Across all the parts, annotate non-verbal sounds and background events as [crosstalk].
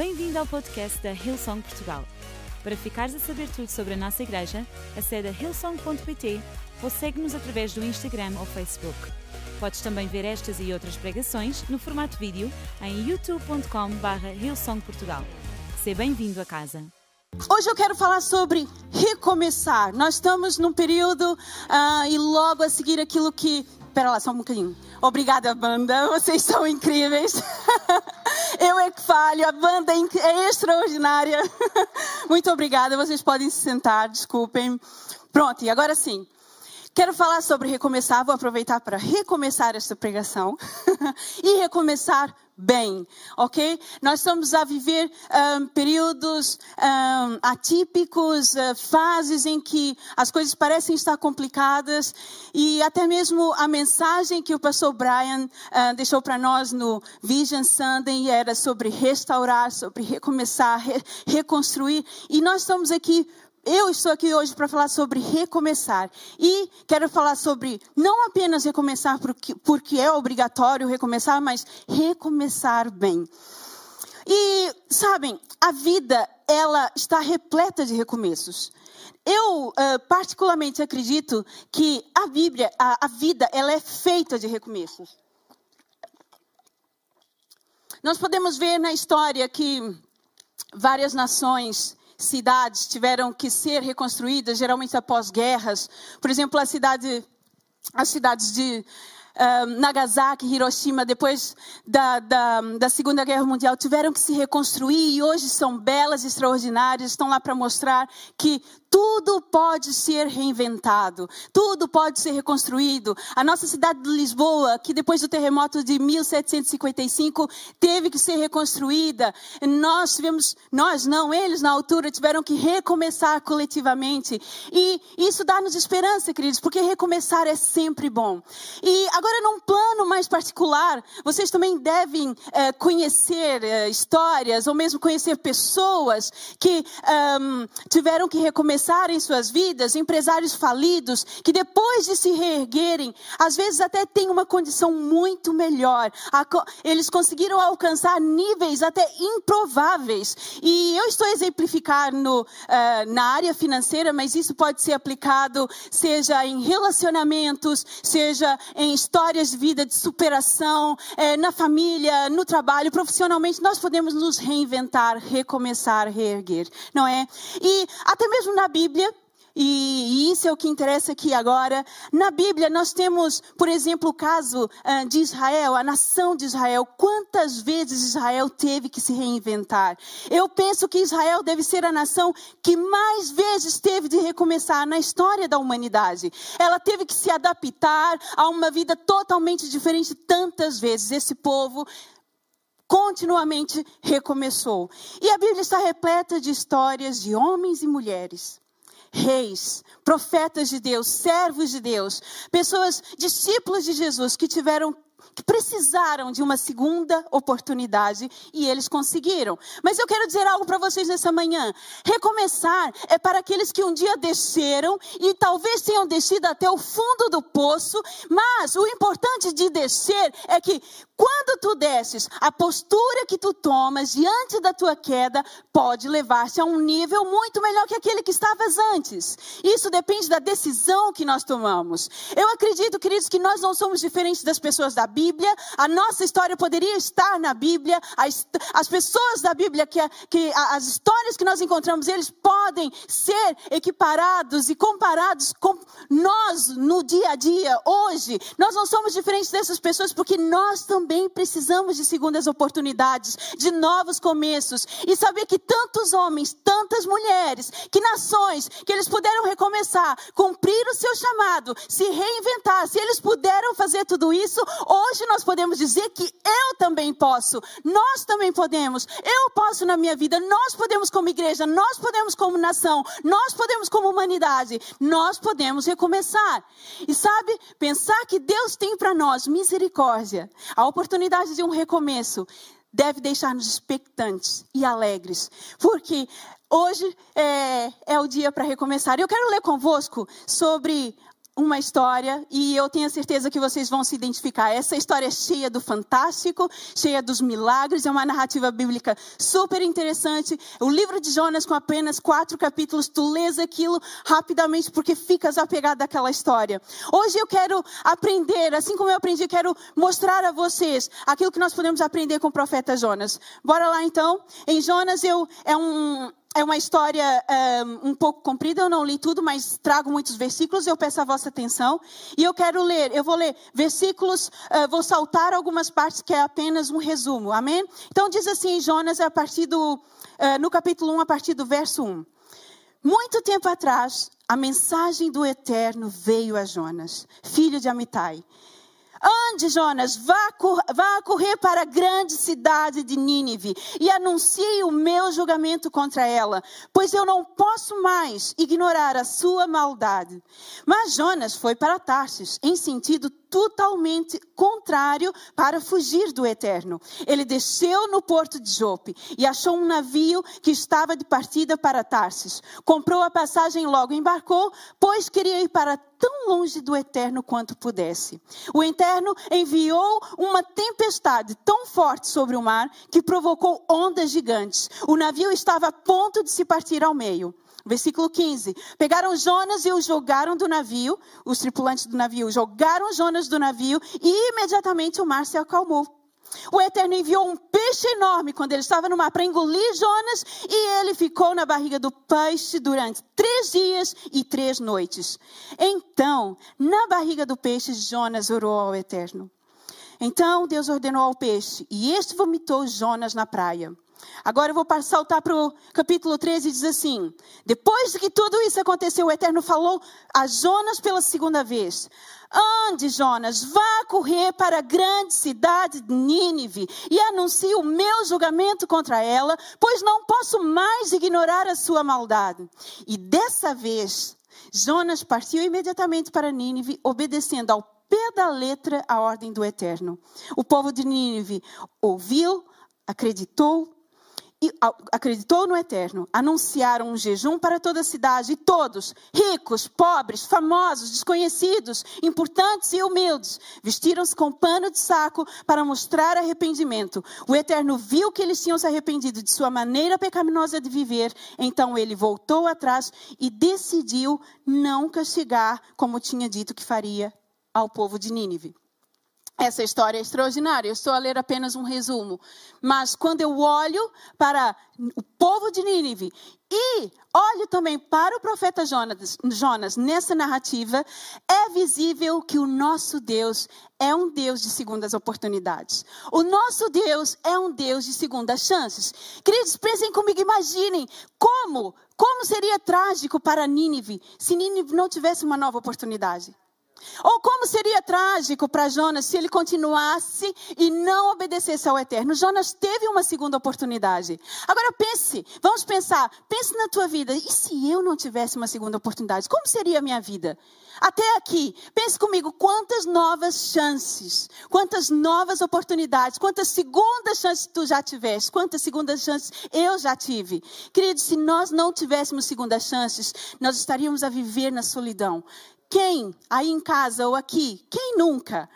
Bem-vindo ao podcast da Hillsong Portugal. Para ficares a saber tudo sobre a nossa igreja, acede a hillsong.pt ou segue-nos através do Instagram ou Facebook. Podes também ver estas e outras pregações no formato vídeo em youtube.com.br hillsongportugal. Seja bem-vindo a casa. Hoje eu quero falar sobre recomeçar. Nós estamos num período ah, e logo a seguir aquilo que. Pera lá, só um bocadinho. Obrigada, banda. Vocês são incríveis. [laughs] Eu é que falho. A banda é, é extraordinária. [laughs] Muito obrigada. Vocês podem se sentar. Desculpem. Pronto, e agora sim. Quero falar sobre recomeçar, vou aproveitar para recomeçar esta pregação [laughs] e recomeçar bem, ok? Nós estamos a viver um, períodos um, atípicos, uh, fases em que as coisas parecem estar complicadas e até mesmo a mensagem que o pastor Brian uh, deixou para nós no Vision Sunday era sobre restaurar, sobre recomeçar, re reconstruir e nós estamos aqui eu estou aqui hoje para falar sobre recomeçar. E quero falar sobre não apenas recomeçar porque, porque é obrigatório recomeçar, mas recomeçar bem. E, sabem, a vida, ela está repleta de recomeços. Eu, uh, particularmente, acredito que a Bíblia, a, a vida, ela é feita de recomeços. Nós podemos ver na história que várias nações cidades tiveram que ser reconstruídas, geralmente após guerras. Por exemplo, a cidade, as cidades de uh, Nagasaki, Hiroshima, depois da, da, da, Segunda Guerra Mundial, tiveram que se reconstruir e hoje são belas, extraordinárias, estão lá para mostrar que tudo pode ser reinventado, tudo pode ser reconstruído. A nossa cidade de Lisboa, que depois do terremoto de 1755 teve que ser reconstruída, nós tivemos, nós não, eles na altura tiveram que recomeçar coletivamente. E isso dá-nos esperança, queridos, porque recomeçar é sempre bom. E agora, num plano mais particular, vocês também devem é, conhecer é, histórias, ou mesmo conhecer pessoas que tiveram que recomeçar começar em suas vidas, empresários falidos, que depois de se reerguerem, às vezes até têm uma condição muito melhor. Eles conseguiram alcançar níveis até improváveis. E eu estou exemplificando uh, na área financeira, mas isso pode ser aplicado, seja em relacionamentos, seja em histórias de vida, de superação, eh, na família, no trabalho, profissionalmente. Nós podemos nos reinventar, recomeçar, reerguer, não é? E até mesmo na Bíblia, e isso é o que interessa aqui agora. Na Bíblia, nós temos, por exemplo, o caso uh, de Israel, a nação de Israel. Quantas vezes Israel teve que se reinventar? Eu penso que Israel deve ser a nação que mais vezes teve de recomeçar na história da humanidade. Ela teve que se adaptar a uma vida totalmente diferente tantas vezes. Esse povo continuamente recomeçou. E a Bíblia está repleta de histórias de homens e mulheres reis, profetas de Deus, servos de Deus, pessoas, discípulos de Jesus que tiveram que precisaram de uma segunda oportunidade e eles conseguiram. Mas eu quero dizer algo para vocês nessa manhã. Recomeçar é para aqueles que um dia desceram e talvez tenham descido até o fundo do poço, mas o importante de descer é que quando tu desces, a postura que tu tomas diante da tua queda pode levar-te a um nível muito melhor que aquele que estavas antes. Isso depende da decisão que nós tomamos. Eu acredito, queridos, que nós não somos diferentes das pessoas da Bíblia. A nossa história poderia estar na Bíblia. As, as pessoas da Bíblia, que, que as histórias que nós encontramos, eles podem ser equiparados e comparados com nós no dia a dia, hoje. Nós não somos diferentes dessas pessoas porque nós também também precisamos de segundas oportunidades, de novos começos. E saber que tantos homens, tantas mulheres, que nações, que eles puderam recomeçar, cumprir o seu chamado, se reinventar. Se eles puderam fazer tudo isso, hoje nós podemos dizer que eu também posso. Nós também podemos. Eu posso na minha vida. Nós podemos como igreja, nós podemos como nação, nós podemos como humanidade. Nós podemos recomeçar. E sabe, pensar que Deus tem para nós misericórdia, a oportunidade oportunidade de um recomeço deve deixar-nos expectantes e alegres, porque hoje é, é o dia para recomeçar. Eu quero ler convosco sobre uma história e eu tenho certeza que vocês vão se identificar. Essa história é cheia do fantástico, cheia dos milagres, é uma narrativa bíblica super interessante. O livro de Jonas, com apenas quatro capítulos, tu lês aquilo rapidamente porque ficas apegado àquela história. Hoje eu quero aprender, assim como eu aprendi, quero mostrar a vocês aquilo que nós podemos aprender com o profeta Jonas. Bora lá então? Em Jonas eu é um é uma história um, um, pouco comprida, eu não li tudo, mas trago muitos versículos, eu peço a vossa atenção. E eu quero ler, eu vou ler versículos, uh, vou saltar algumas partes que é apenas um resumo, amém? Então diz assim Jonas, a partir do, uh, no capítulo 1, a partir do verso 1. Muito tempo atrás, a mensagem do Eterno veio a Jonas, filho de Amitai. Ande, Jonas, vá, vá correr para a grande cidade de Nínive e anuncie o meu julgamento contra ela, pois eu não posso mais ignorar a sua maldade. Mas Jonas foi para Tarsis, em sentido totalmente contrário para fugir do eterno. Ele desceu no porto de Jope e achou um navio que estava de partida para Tarsis. Comprou a passagem e logo embarcou, pois queria ir para tão longe do eterno quanto pudesse. O eterno enviou uma tempestade tão forte sobre o mar que provocou ondas gigantes. O navio estava a ponto de se partir ao meio. Versículo 15. Pegaram Jonas e o jogaram do navio, os tripulantes do navio jogaram Jonas do navio e imediatamente o mar se acalmou. O Eterno enviou um peixe enorme quando ele estava no mar para engolir Jonas e ele ficou na barriga do peixe durante três dias e três noites. Então, na barriga do peixe, Jonas orou ao Eterno. Então Deus ordenou ao peixe e este vomitou Jonas na praia. Agora eu vou saltar para o capítulo 13 e diz assim: Depois de que tudo isso aconteceu, o Eterno falou a Jonas pela segunda vez: Ande, Jonas, vá correr para a grande cidade de Nínive e anuncie o meu julgamento contra ela, pois não posso mais ignorar a sua maldade. E dessa vez, Jonas partiu imediatamente para Nínive, obedecendo ao pé da letra a ordem do Eterno. O povo de Nínive ouviu, acreditou acreditou no Eterno, anunciaram um jejum para toda a cidade, e todos, ricos, pobres, famosos, desconhecidos, importantes e humildes, vestiram-se com pano de saco para mostrar arrependimento. O Eterno viu que eles tinham se arrependido de sua maneira pecaminosa de viver, então ele voltou atrás e decidiu não castigar como tinha dito que faria ao povo de Nínive. Essa história é extraordinária. Eu estou a ler apenas um resumo. Mas quando eu olho para o povo de Nínive e olho também para o profeta Jonas, Jonas nessa narrativa, é visível que o nosso Deus é um Deus de segundas oportunidades. O nosso Deus é um Deus de segundas chances. Queridos, pensem comigo, imaginem como, como seria trágico para Nínive se Nínive não tivesse uma nova oportunidade. Ou como seria trágico para Jonas se ele continuasse e não obedecesse ao Eterno. Jonas teve uma segunda oportunidade. Agora pense, vamos pensar, pense na tua vida. E se eu não tivesse uma segunda oportunidade? Como seria a minha vida? Até aqui, pense comigo, quantas novas chances, quantas novas oportunidades, quantas segundas chances tu já tiveste, quantas segundas chances eu já tive. Querido, se nós não tivéssemos segundas chances, nós estaríamos a viver na solidão. Quem, aí em casa ou aqui, quem nunca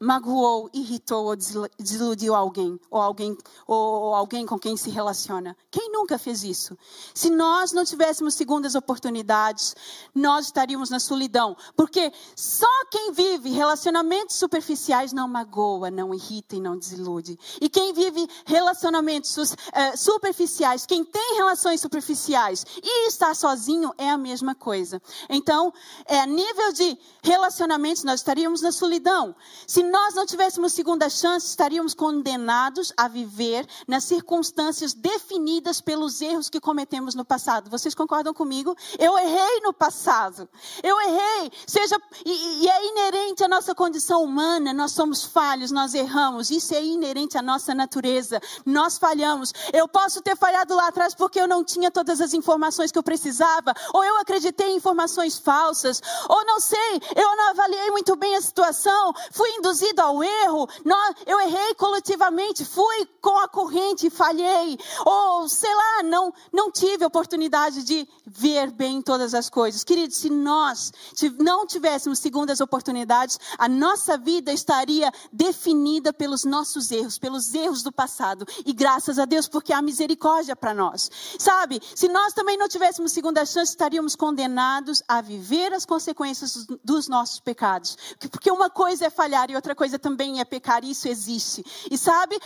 magoou, irritou ou desiludiu alguém ou alguém ou alguém com quem se relaciona. Quem nunca fez isso? Se nós não tivéssemos segundas oportunidades, nós estaríamos na solidão, porque só quem vive relacionamentos superficiais não magoa, não irrita e não desilude. E quem vive relacionamentos uh, superficiais, quem tem relações superficiais e está sozinho é a mesma coisa. Então, é a nível de relacionamentos nós estaríamos na solidão. Se nós não tivéssemos segunda chance, estaríamos condenados a viver nas circunstâncias definidas pelos erros que cometemos no passado. Vocês concordam comigo? Eu errei no passado. Eu errei. Seja e, e é inerente à nossa condição humana. Nós somos falhos, nós erramos. Isso é inerente à nossa natureza. Nós falhamos. Eu posso ter falhado lá atrás porque eu não tinha todas as informações que eu precisava, ou eu acreditei em informações falsas, ou não sei, eu não avaliei muito bem a situação, fui induzido conduzido ao erro, nós, eu errei coletivamente, fui com a corrente e falhei. Ou, sei lá, não, não tive oportunidade de ver bem todas as coisas. Queridos, se nós não tivéssemos segundas oportunidades, a nossa vida estaria definida pelos nossos erros, pelos erros do passado. E graças a Deus, porque há misericórdia para nós. Sabe, se nós também não tivéssemos segunda chance, estaríamos condenados a viver as consequências dos nossos pecados. Porque uma coisa é falhar e outra coisa também é pecar, isso existe. E sabe,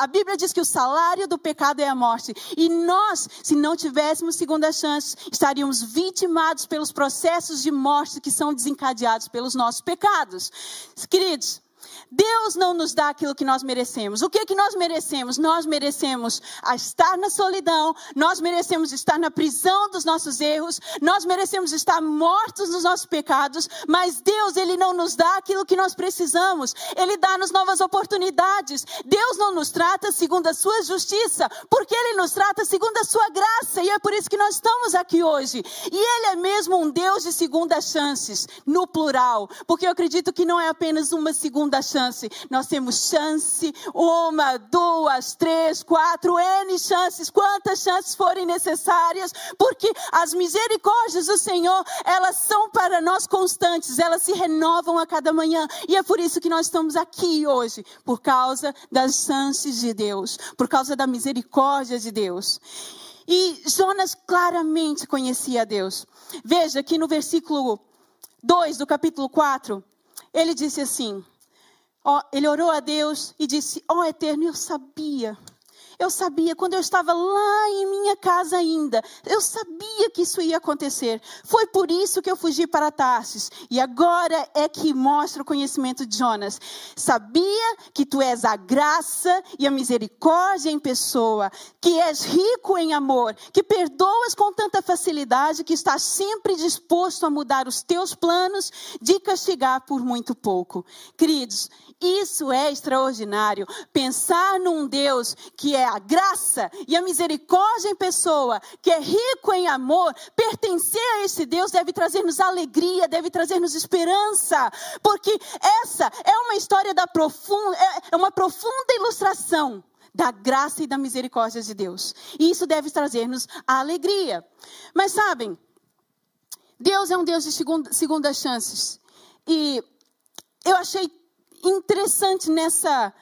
a Bíblia diz que o salário do pecado é a morte. E nós, se não tivéssemos segunda chance, estaríamos vitimados pelos processos de morte que são desencadeados pelos nossos pecados. Queridos, Deus não nos dá aquilo que nós merecemos. O que que nós merecemos? Nós merecemos estar na solidão, nós merecemos estar na prisão dos nossos erros, nós merecemos estar mortos nos nossos pecados, mas Deus, Ele não nos dá aquilo que nós precisamos, Ele dá-nos novas oportunidades. Deus não nos trata segundo a sua justiça, porque Ele nos trata segundo a sua graça, e é por isso que nós estamos aqui hoje. E Ele é mesmo um Deus de segundas chances, no plural, porque eu acredito que não é apenas uma segunda chance chance. Nós temos chance, uma, duas, três, quatro, N chances, quantas chances forem necessárias, porque as misericórdias do Senhor, elas são para nós constantes, elas se renovam a cada manhã. E é por isso que nós estamos aqui hoje, por causa das chances de Deus, por causa da misericórdia de Deus. E Jonas claramente conhecia Deus. Veja que no versículo 2 do capítulo 4, ele disse assim: ele orou a Deus e disse: Ó oh, Eterno, eu sabia. Eu sabia, quando eu estava lá em minha casa ainda, eu sabia que isso ia acontecer. Foi por isso que eu fugi para Tarsis. E agora é que mostra o conhecimento de Jonas. Sabia que tu és a graça e a misericórdia em pessoa, que és rico em amor, que perdoas com tanta facilidade, que estás sempre disposto a mudar os teus planos de castigar por muito pouco. Queridos, isso é extraordinário. Pensar num Deus que é a graça e a misericórdia em pessoa, que é rico em amor, pertencer a esse Deus deve trazer-nos alegria, deve trazer-nos esperança, porque essa é uma história da profunda, é, é uma profunda ilustração da graça e da misericórdia de Deus. E isso deve trazer-nos alegria. Mas sabem, Deus é um Deus de segunda, segundas chances. E eu achei interessante nessa,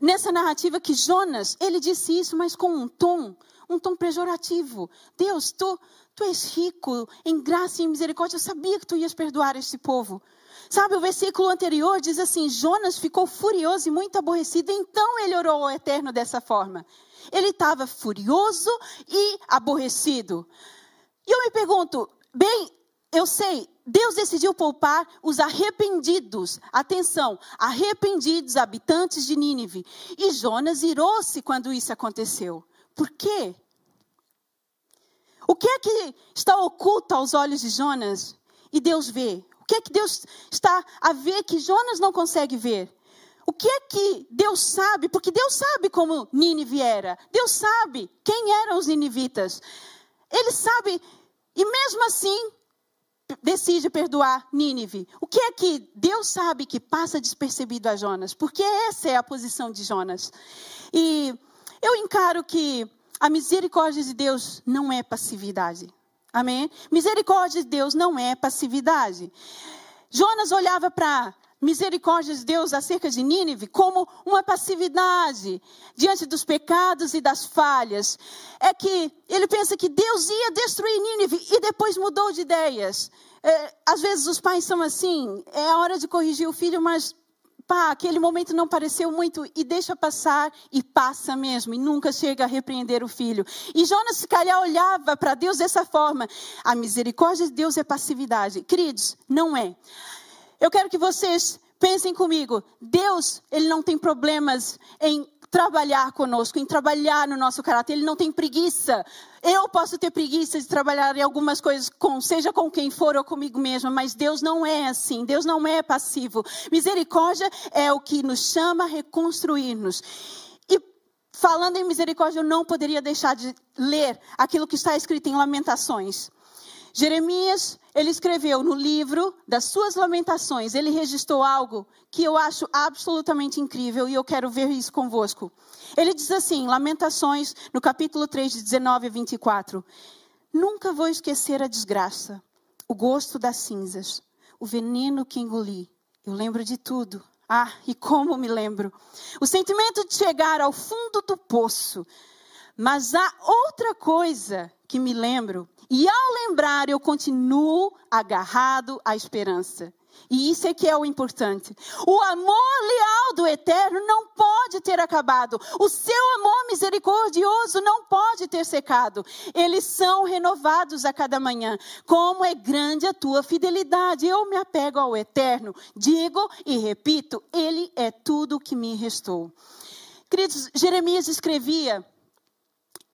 nessa narrativa que Jonas, ele disse isso, mas com um tom, um tom pejorativo. Deus, tu, tu és rico em graça e misericórdia, eu sabia que tu ias perdoar este povo. Sabe, o versículo anterior diz assim: Jonas ficou furioso e muito aborrecido, então ele orou ao Eterno dessa forma. Ele estava furioso e aborrecido. E eu me pergunto, bem, eu sei, Deus decidiu poupar os arrependidos, atenção, arrependidos habitantes de Nínive. E Jonas irou-se quando isso aconteceu. Por quê? O que é que está oculto aos olhos de Jonas e Deus vê? O que é que Deus está a ver que Jonas não consegue ver? O que é que Deus sabe? Porque Deus sabe como Nínive era. Deus sabe quem eram os ninivitas. Ele sabe, e mesmo assim, decide perdoar Nínive. O que é que Deus sabe que passa despercebido a Jonas? Porque essa é a posição de Jonas. E eu encaro que a misericórdia de Deus não é passividade. Amém? Misericórdia de Deus não é passividade. Jonas olhava para misericórdia de Deus acerca de Nínive como uma passividade diante dos pecados e das falhas. É que ele pensa que Deus ia destruir Nínive e depois mudou de ideias. É, às vezes os pais são assim, é a hora de corrigir o filho, mas pá, aquele momento não pareceu muito e deixa passar e passa mesmo e nunca chega a repreender o filho. E Jonas se calhar olhava para Deus dessa forma. A misericórdia de Deus é passividade. Queridos, não é. Eu quero que vocês pensem comigo. Deus, ele não tem problemas em trabalhar conosco, em trabalhar no nosso caráter. Ele não tem preguiça. Eu posso ter preguiça de trabalhar em algumas coisas, com, seja com quem for ou comigo mesma, mas Deus não é assim. Deus não é passivo. Misericórdia é o que nos chama a reconstruir-nos. E falando em misericórdia, eu não poderia deixar de ler aquilo que está escrito em Lamentações. Jeremias, ele escreveu no livro das suas lamentações, ele registrou algo que eu acho absolutamente incrível e eu quero ver isso convosco. Ele diz assim, Lamentações, no capítulo 3, de 19 a 24: Nunca vou esquecer a desgraça, o gosto das cinzas, o veneno que engoli. Eu lembro de tudo. Ah, e como me lembro. O sentimento de chegar ao fundo do poço. Mas há outra coisa que me lembro e ao lembrar, eu continuo agarrado à esperança. E isso é que é o importante. O amor leal do eterno não pode ter acabado. O seu amor misericordioso não pode ter secado. Eles são renovados a cada manhã. Como é grande a tua fidelidade. Eu me apego ao eterno. Digo e repito, ele é tudo o que me restou. Queridos, Jeremias escrevia,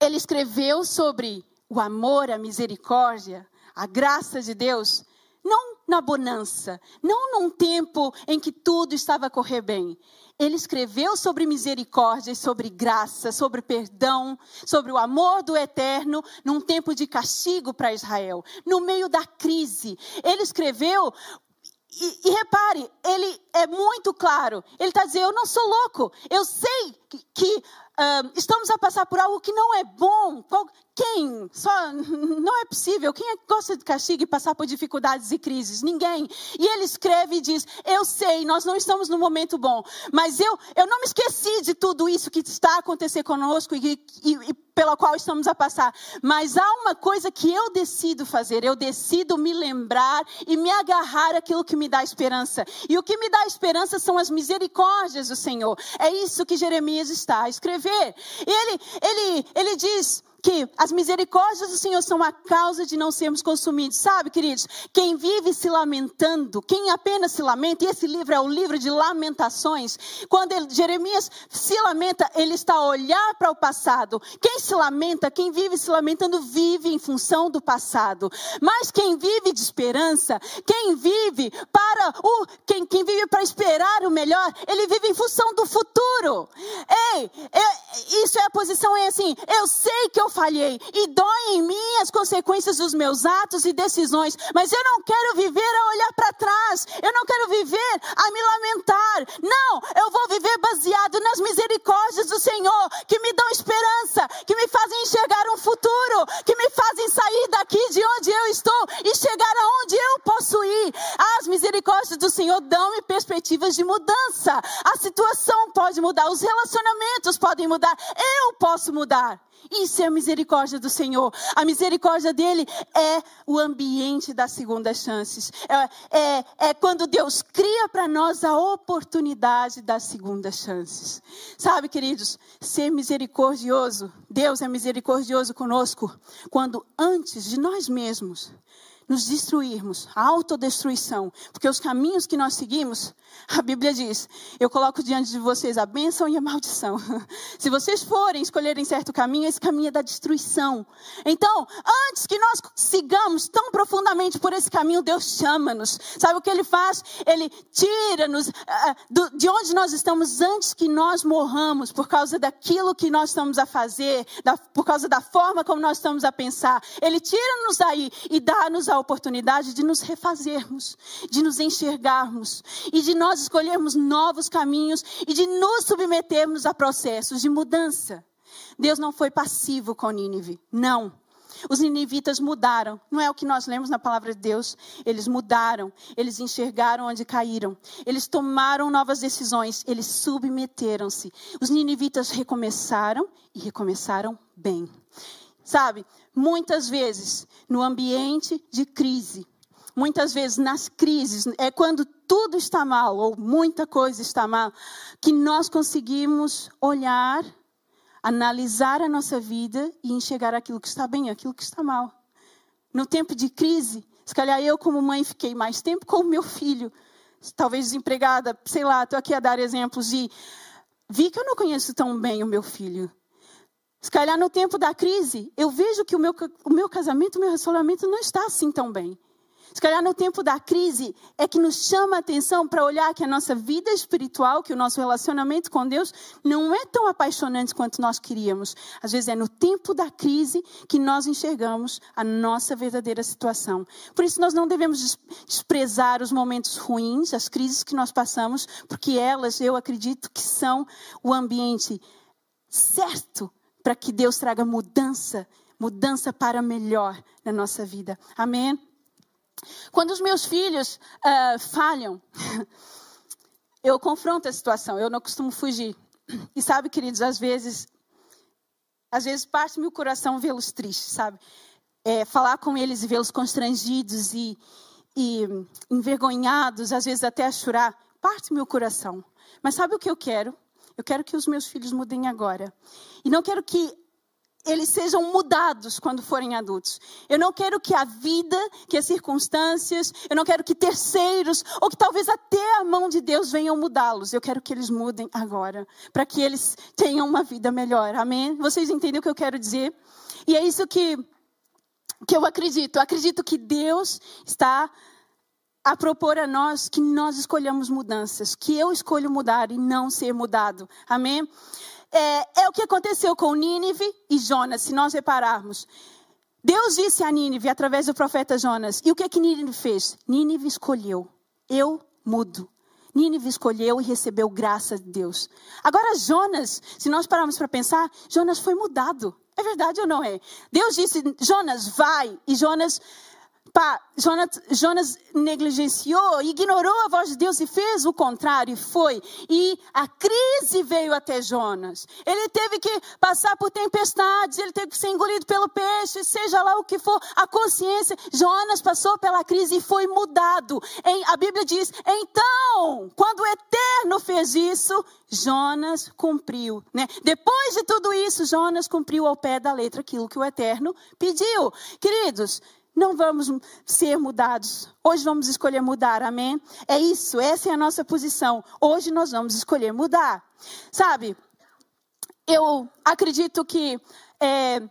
ele escreveu sobre o amor, a misericórdia, a graça de Deus, não na bonança, não num tempo em que tudo estava a correr bem. Ele escreveu sobre misericórdia, sobre graça, sobre perdão, sobre o amor do eterno, num tempo de castigo para Israel, no meio da crise. Ele escreveu e, e, repare, ele é muito claro. Ele está dizendo: Eu não sou louco. Eu sei que, que uh, estamos a passar por algo que não é bom. Quem? Só [laughs] não é possível. Quem é gosta de castigo e passar por dificuldades e crises? Ninguém. E ele escreve e diz: Eu sei, nós não estamos no momento bom, mas eu, eu não me esqueci de tudo isso que está a acontecer conosco e, e, e pela qual estamos a passar. Mas há uma coisa que eu decido fazer. Eu decido me lembrar e me agarrar àquilo que me dá esperança. E o que me dá esperança são as misericórdias do Senhor. É isso que Jeremias está a escrever. Ele, ele, ele diz que as misericórdias do Senhor são a causa de não sermos consumidos. Sabe, queridos, quem vive se lamentando, quem apenas se lamenta, e esse livro é o livro de lamentações, quando ele, Jeremias se lamenta, ele está a olhar para o passado. Quem se lamenta, quem vive se lamentando, vive em função do passado. Mas quem vive de esperança, quem vive para o, quem, quem vive para esperar o melhor, ele vive em função do futuro. Ei, é, isso é a posição, é assim, eu sei que falhei e dói em mim as consequências dos meus atos e decisões, mas eu não quero viver a olhar para trás, eu não quero viver a me lamentar. Não, eu vou viver baseado nas misericórdias do Senhor, que me dão esperança, que me fazem enxergar um futuro, que me fazem sair daqui de onde eu estou e chegar aonde eu posso ir. As misericórdias do Senhor dão-me perspectivas de mudança. A situação pode mudar, os relacionamentos podem mudar, eu posso mudar. Isso é a misericórdia do Senhor. A misericórdia dele é o ambiente das segundas chances. É, é, é quando Deus cria para nós a oportunidade das segundas chances. Sabe, queridos, ser misericordioso, Deus é misericordioso conosco quando antes de nós mesmos nos destruirmos, a autodestruição, porque os caminhos que nós seguimos, a Bíblia diz: eu coloco diante de vocês a bênção e a maldição. [laughs] Se vocês forem escolherem certo caminho, esse caminho é da destruição. Então, antes que nós sigamos tão profundamente por esse caminho, Deus chama-nos. Sabe o que Ele faz? Ele tira-nos uh, de onde nós estamos antes que nós morramos, por causa daquilo que nós estamos a fazer, por causa da forma como nós estamos a pensar. Ele tira-nos daí e dá-nos a oportunidade de nos refazermos, de nos enxergarmos e de nós escolhermos novos caminhos e de nos submetermos a processos de mudança. Deus não foi passivo com Nínive, não. Os ninivitas mudaram, não é o que nós lemos na palavra de Deus. Eles mudaram, eles enxergaram onde caíram, eles tomaram novas decisões, eles submeteram-se. Os ninivitas recomeçaram e recomeçaram bem. Sabe, muitas vezes no ambiente de crise, muitas vezes nas crises, é quando tudo está mal ou muita coisa está mal, que nós conseguimos olhar, analisar a nossa vida e enxergar aquilo que está bem, aquilo que está mal. No tempo de crise, se calhar eu como mãe fiquei mais tempo com o meu filho, talvez desempregada, sei lá, estou aqui a dar exemplos de vi que eu não conheço tão bem o meu filho. Se calhar no tempo da crise, eu vejo que o meu, o meu casamento, o meu relacionamento não está assim tão bem. Se calhar no tempo da crise é que nos chama a atenção para olhar que a nossa vida espiritual, que o nosso relacionamento com Deus não é tão apaixonante quanto nós queríamos. Às vezes é no tempo da crise que nós enxergamos a nossa verdadeira situação. Por isso nós não devemos desprezar os momentos ruins, as crises que nós passamos, porque elas, eu acredito que são o ambiente certo para que Deus traga mudança, mudança para melhor na nossa vida. Amém? Quando os meus filhos uh, falham, [laughs] eu confronto a situação, eu não costumo fugir. E sabe, queridos, às vezes, às vezes parte-me o coração vê-los tristes, sabe? É, falar com eles e vê-los constrangidos e, e envergonhados, às vezes até a chorar, parte-me o coração. Mas sabe o que eu quero? Eu quero que os meus filhos mudem agora. E não quero que eles sejam mudados quando forem adultos. Eu não quero que a vida, que as circunstâncias, eu não quero que terceiros, ou que talvez até a mão de Deus venham mudá-los. Eu quero que eles mudem agora, para que eles tenham uma vida melhor. Amém? Vocês entendem o que eu quero dizer? E é isso que, que eu acredito. Eu acredito que Deus está a propor a nós que nós escolhamos mudanças, que eu escolho mudar e não ser mudado. Amém? É, é o que aconteceu com Nínive e Jonas, se nós repararmos. Deus disse a Nínive através do profeta Jonas. E o que que Nínive fez? Nínive escolheu. Eu mudo. Nínive escolheu e recebeu graça de Deus. Agora, Jonas, se nós pararmos para pensar, Jonas foi mudado. É verdade ou não é? Deus disse, Jonas, vai. E Jonas Pá, Jonas, Jonas negligenciou, ignorou a voz de Deus e fez o contrário, foi. E a crise veio até Jonas. Ele teve que passar por tempestades, ele teve que ser engolido pelo peixe, seja lá o que for, a consciência. Jonas passou pela crise e foi mudado. Em, a Bíblia diz: então, quando o Eterno fez isso, Jonas cumpriu. Né? Depois de tudo isso, Jonas cumpriu ao pé da letra aquilo que o Eterno pediu. Queridos, não vamos ser mudados. Hoje vamos escolher mudar, amém? É isso, essa é a nossa posição. Hoje nós vamos escolher mudar. Sabe, eu acredito que é,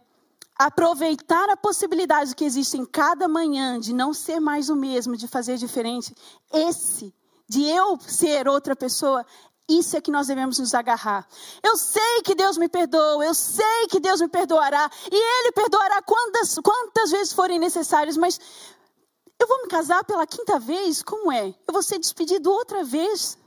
aproveitar a possibilidade que existe em cada manhã de não ser mais o mesmo, de fazer diferente, esse, de eu ser outra pessoa, isso é que nós devemos nos agarrar. Eu sei que Deus me perdoa, eu sei que Deus me perdoará, e Ele perdoará quantas, quantas vezes forem necessárias, mas eu vou me casar pela quinta vez? Como é? Eu vou ser despedido outra vez?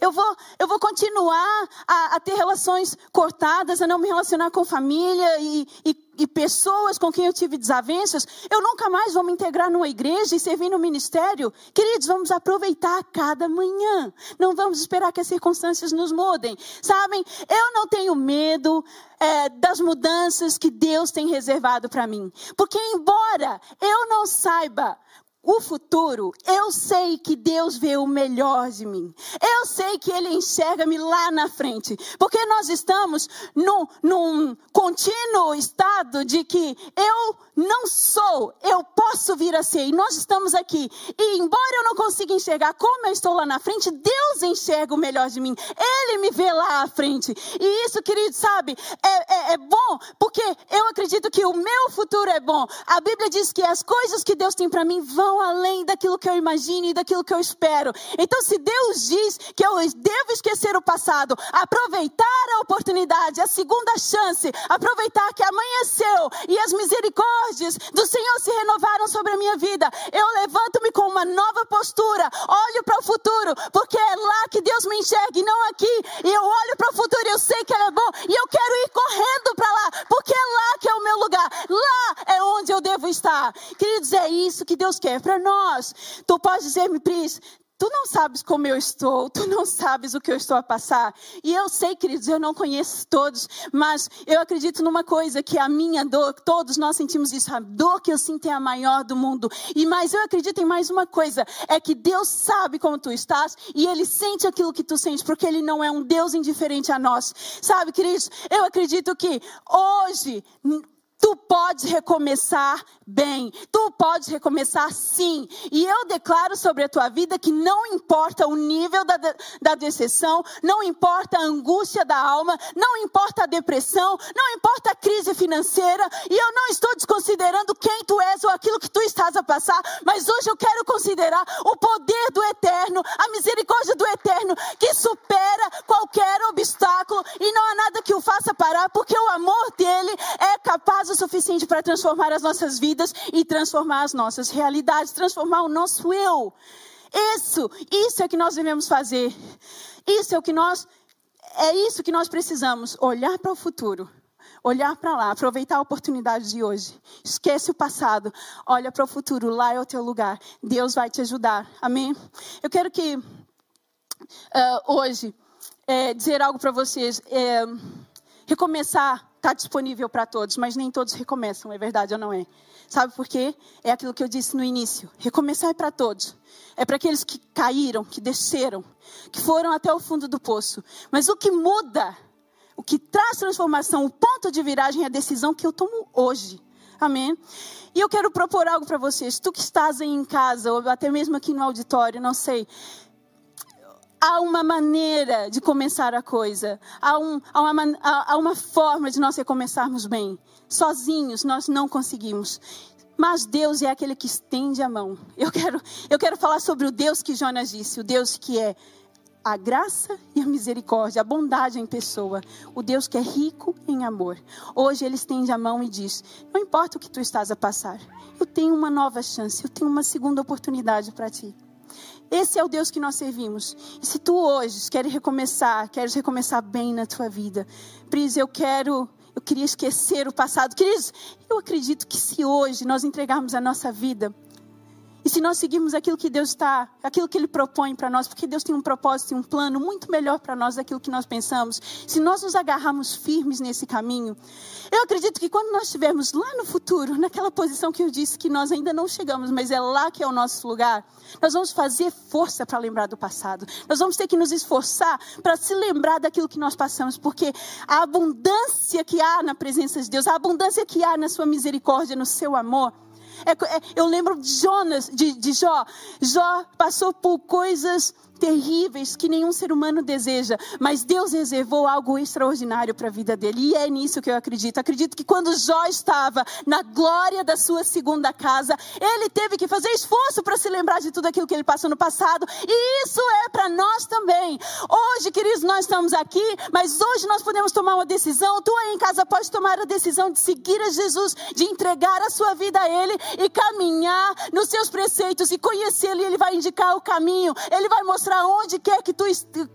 Eu vou, eu vou continuar a, a ter relações cortadas, a não me relacionar com família e, e, e, pessoas com quem eu tive desavenças. Eu nunca mais vou me integrar numa igreja e servir no ministério. Queridos, vamos aproveitar cada manhã. Não vamos esperar que as circunstâncias nos mudem. Sabem, eu não tenho medo é, das mudanças que Deus tem reservado para mim. Porque, embora eu não saiba o futuro, eu sei que Deus vê o melhor de mim. Eu sei que Ele enxerga-me lá na frente. Porque nós estamos num, num contínuo estado de que eu não sou, eu posso vir a ser. E nós estamos aqui. E embora eu não consiga enxergar como eu estou lá na frente, Deus enxerga o melhor de mim. Ele me vê lá à frente. E isso, querido, sabe, é, é, é bom, porque eu acredito que o meu futuro é bom. A Bíblia diz que as coisas que Deus tem para mim vão vão além daquilo que eu imagino e daquilo que eu espero. Então, se Deus diz que eu devo esquecer o passado, aproveitar a oportunidade, a segunda chance, aproveitar que amanheceu e as misericórdias do Senhor se renovaram sobre a minha vida, eu levanto-me com uma nova postura, olho para o futuro, porque é lá que Deus me enxerga e não aqui. E eu olho para o futuro e eu sei que é bom e eu quero ir correndo para lá, porque é lá que é o meu lugar, lá estar. Queridos, é isso que Deus quer para nós. Tu pode dizer-me, Pris, Tu não sabes como eu estou, tu não sabes o que eu estou a passar. E eu sei, queridos, eu não conheço todos, mas eu acredito numa coisa, que a minha dor, todos nós sentimos isso, a dor que eu sinto é a maior do mundo. E mais, eu acredito em mais uma coisa, é que Deus sabe como tu estás e Ele sente aquilo que tu sentes, porque Ele não é um Deus indiferente a nós. Sabe, queridos, eu acredito que hoje Tu podes recomeçar bem. Tu podes recomeçar sim. E eu declaro sobre a tua vida que não importa o nível da, da decepção, não importa a angústia da alma, não importa a depressão, não importa a crise financeira. E eu não estou desconsiderando quem tu és ou aquilo que tu estás a passar, mas hoje eu quero considerar o poder do eterno, a misericórdia do eterno que supera qualquer obstáculo e não há nada que o faça parar, porque o amor dele é capaz o suficiente para transformar as nossas vidas e transformar as nossas realidades, transformar o nosso eu. Isso, isso é que nós devemos fazer. Isso é o que nós é isso que nós precisamos, olhar para o futuro. Olhar para lá, aproveitar a oportunidade de hoje. Esquece o passado, olha para o futuro, lá é o teu lugar. Deus vai te ajudar. Amém? Eu quero que uh, hoje é, dizer algo para vocês. É, recomeçar está disponível para todos, mas nem todos recomeçam, é verdade ou não é? Sabe por quê? É aquilo que eu disse no início. Recomeçar é para todos. É para aqueles que caíram, que desceram, que foram até o fundo do poço. Mas o que muda, o que traz transformação, o ponto de viragem é a decisão que eu tomo hoje. Amém? E eu quero propor algo para vocês. Tu que estás aí em casa, ou até mesmo aqui no auditório, não sei há uma maneira de começar a coisa, há, um, há, uma, há uma forma de nós recomeçarmos bem. Sozinhos nós não conseguimos. Mas Deus é aquele que estende a mão. Eu quero, eu quero falar sobre o Deus que Jonas disse, o Deus que é a graça e a misericórdia, a bondade em pessoa, o Deus que é rico em amor. Hoje ele estende a mão e diz: Não importa o que tu estás a passar, eu tenho uma nova chance, eu tenho uma segunda oportunidade para ti. Esse é o Deus que nós servimos. E se tu hoje queres recomeçar, queres recomeçar bem na tua vida, Pris, eu quero, eu queria esquecer o passado. Queridos, eu acredito que se hoje nós entregarmos a nossa vida e se nós seguirmos aquilo que Deus está, aquilo que Ele propõe para nós, porque Deus tem um propósito e um plano muito melhor para nós daquilo que nós pensamos, se nós nos agarrarmos firmes nesse caminho, eu acredito que quando nós estivermos lá no futuro, naquela posição que eu disse que nós ainda não chegamos, mas é lá que é o nosso lugar, nós vamos fazer força para lembrar do passado. Nós vamos ter que nos esforçar para se lembrar daquilo que nós passamos, porque a abundância que há na presença de Deus, a abundância que há na sua misericórdia, no seu amor, é, é, eu lembro de Jonas, de, de Jó. Jó passou por coisas terríveis que nenhum ser humano deseja, mas Deus reservou algo extraordinário para a vida dele, e é nisso que eu acredito. Acredito que quando Jó estava na glória da sua segunda casa, ele teve que fazer esforço para se lembrar de tudo aquilo que ele passou no passado, e isso é para nós também. Hoje, queridos, nós estamos aqui, mas hoje nós podemos tomar uma decisão. Tu aí em casa pode tomar a decisão de seguir a Jesus, de entregar a sua vida a Ele e caminhar nos seus preceitos e conhecê-lo, Ele vai indicar o caminho, Ele vai mostrar mostrar onde quer que tu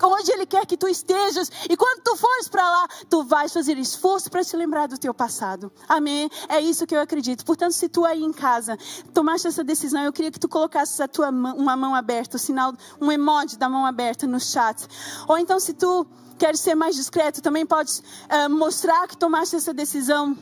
onde ele quer que tu estejas. E quando tu fores para lá, tu vais fazer esforço para te lembrar do teu passado. Amém. É isso que eu acredito. Portanto, se tu aí em casa tomaste essa decisão, eu queria que tu colocasses a tua mão, uma mão aberta, o sinal, um emoji da mão aberta no chat. Ou então, se tu queres ser mais discreto, também podes uh, mostrar que tomaste essa decisão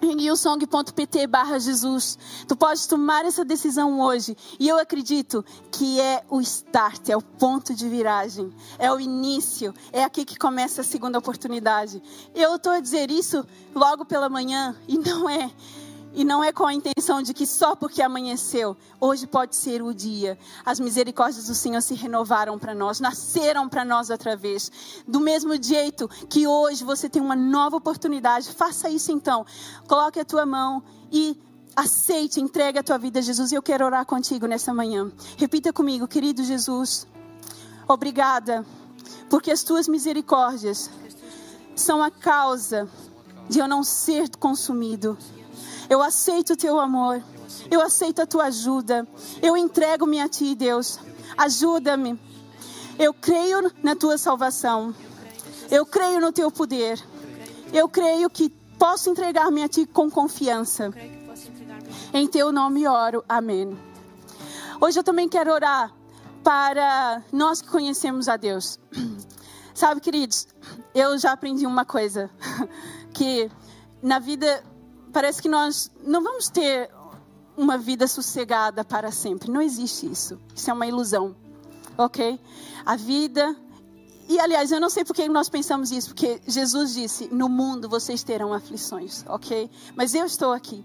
[laughs] newsong.pt barra Jesus. Tu pode tomar essa decisão hoje. E eu acredito que é o start, é o ponto de viragem, é o início, é aqui que começa a segunda oportunidade. Eu estou a dizer isso logo pela manhã e não é e não é com a intenção de que só porque amanheceu, hoje pode ser o dia. As misericórdias do Senhor se renovaram para nós, nasceram para nós outra vez. Do mesmo jeito que hoje você tem uma nova oportunidade, faça isso então. Coloque a tua mão e aceite, entregue a tua vida a Jesus. E eu quero orar contigo nessa manhã. Repita comigo, querido Jesus, obrigada, porque as tuas misericórdias são a causa de eu não ser consumido. Eu aceito o teu amor. Eu aceito a tua ajuda. Eu entrego-me a ti, Deus. Ajuda-me. Eu creio na tua salvação. Eu creio no teu poder. Eu creio que posso entregar-me a ti com confiança. Em teu nome oro. Amém. Hoje eu também quero orar para nós que conhecemos a Deus. Sabe, queridos, eu já aprendi uma coisa [laughs] que na vida parece que nós não vamos ter uma vida sossegada para sempre. Não existe isso. Isso é uma ilusão. Ok? A vida e, aliás, eu não sei por que nós pensamos isso, porque Jesus disse: No mundo vocês terão aflições, ok? Mas eu estou aqui.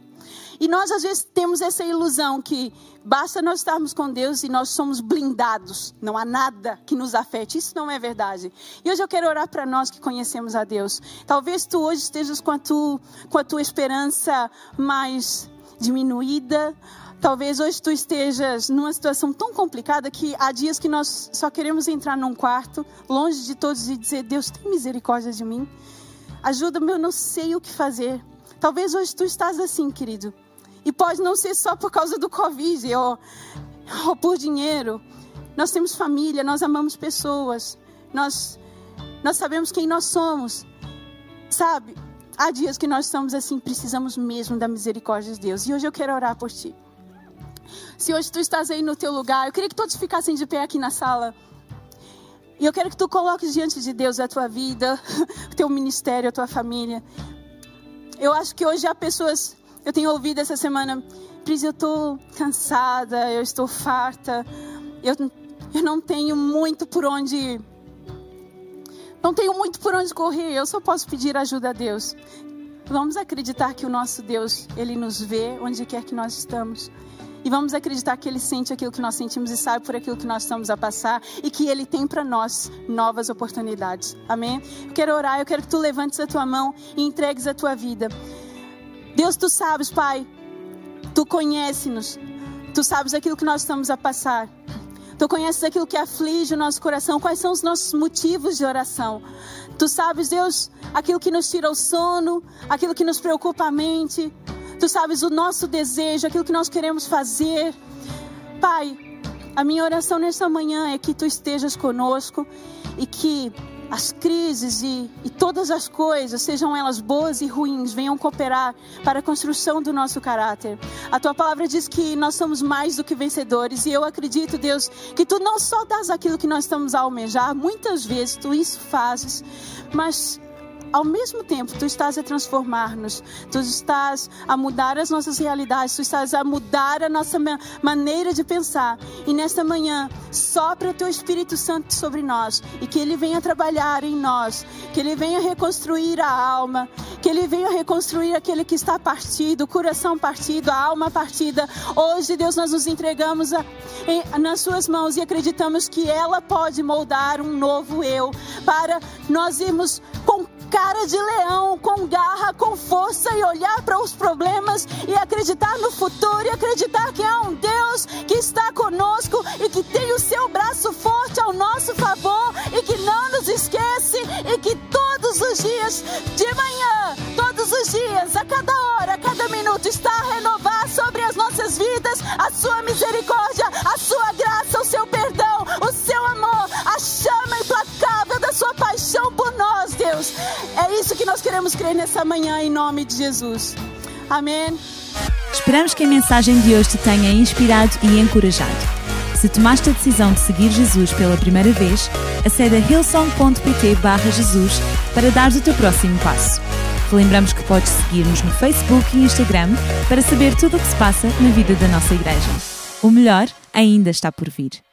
E nós às vezes temos essa ilusão que basta nós estarmos com Deus e nós somos blindados, não há nada que nos afete. Isso não é verdade. E hoje eu quero orar para nós que conhecemos a Deus. Talvez tu hoje estejas com a, tu, com a tua esperança mais diminuída. Talvez hoje tu estejas numa situação tão complicada que há dias que nós só queremos entrar num quarto, longe de todos e dizer: Deus, tem misericórdia de mim. Ajuda-me, eu não sei o que fazer. Talvez hoje tu estás assim, querido. E pode não ser só por causa do Covid ou, ou por dinheiro. Nós temos família, nós amamos pessoas, nós, nós sabemos quem nós somos. Sabe, há dias que nós estamos assim, precisamos mesmo da misericórdia de Deus. E hoje eu quero orar por ti. Se hoje tu estás aí no teu lugar, eu queria que todos ficassem de pé aqui na sala. E eu quero que tu coloques diante de Deus a tua vida, [laughs] o teu ministério, a tua família. Eu acho que hoje há pessoas, eu tenho ouvido essa semana, Pris, eu estou cansada, eu estou farta, eu, eu não tenho muito por onde. Não tenho muito por onde correr, eu só posso pedir ajuda a Deus. Vamos acreditar que o nosso Deus, Ele nos vê onde quer que nós estamos. E vamos acreditar que Ele sente aquilo que nós sentimos e sabe por aquilo que nós estamos a passar e que Ele tem para nós novas oportunidades. Amém? Eu quero orar, eu quero que tu levantes a tua mão e entregues a tua vida. Deus, tu sabes, Pai, tu conhece-nos, tu sabes aquilo que nós estamos a passar. Tu conheces aquilo que aflige o nosso coração, quais são os nossos motivos de oração. Tu sabes, Deus, aquilo que nos tira o sono, aquilo que nos preocupa a mente. Tu sabes o nosso desejo, aquilo que nós queremos fazer. Pai, a minha oração nesta manhã é que tu estejas conosco e que as crises e, e, todas as coisas, sejam elas boas e ruins, venham cooperar para a construção do nosso caráter. A tua palavra diz que nós somos mais do que vencedores, e eu acredito, Deus, que tu não só dás aquilo que nós estamos a almejar, muitas vezes tu isso fazes, mas ao mesmo tempo, tu estás a transformar-nos, tu estás a mudar as nossas realidades, tu estás a mudar a nossa maneira de pensar. E nesta manhã, sopra o teu Espírito Santo sobre nós e que ele venha trabalhar em nós, que ele venha reconstruir a alma, que ele venha reconstruir aquele que está partido, o coração partido, a alma partida. Hoje, Deus, nós nos entregamos a, em, nas suas mãos e acreditamos que ela pode moldar um novo eu para nós irmos com cara de leão, com garra, com força e olhar para os problemas e acreditar no futuro e acreditar que há um Deus que está conosco e que tem o seu braço forte ao nosso favor e que não nos esquece e que todos os dias, de manhã, todos os dias, a cada hora, a cada minuto, está a renovar sobre as nossas vidas a sua misericórdia, a sua graça, o seu perdão, paixão por nós, Deus. É isso que nós queremos crer nessa manhã, em nome de Jesus. Amém. Esperamos que a mensagem de hoje te tenha inspirado e encorajado. Se tomaste a decisão de seguir Jesus pela primeira vez, acede a hillsong.pt Jesus para dar o teu próximo passo. Lembramos que podes seguir-nos no Facebook e Instagram para saber tudo o que se passa na vida da nossa igreja. O melhor ainda está por vir.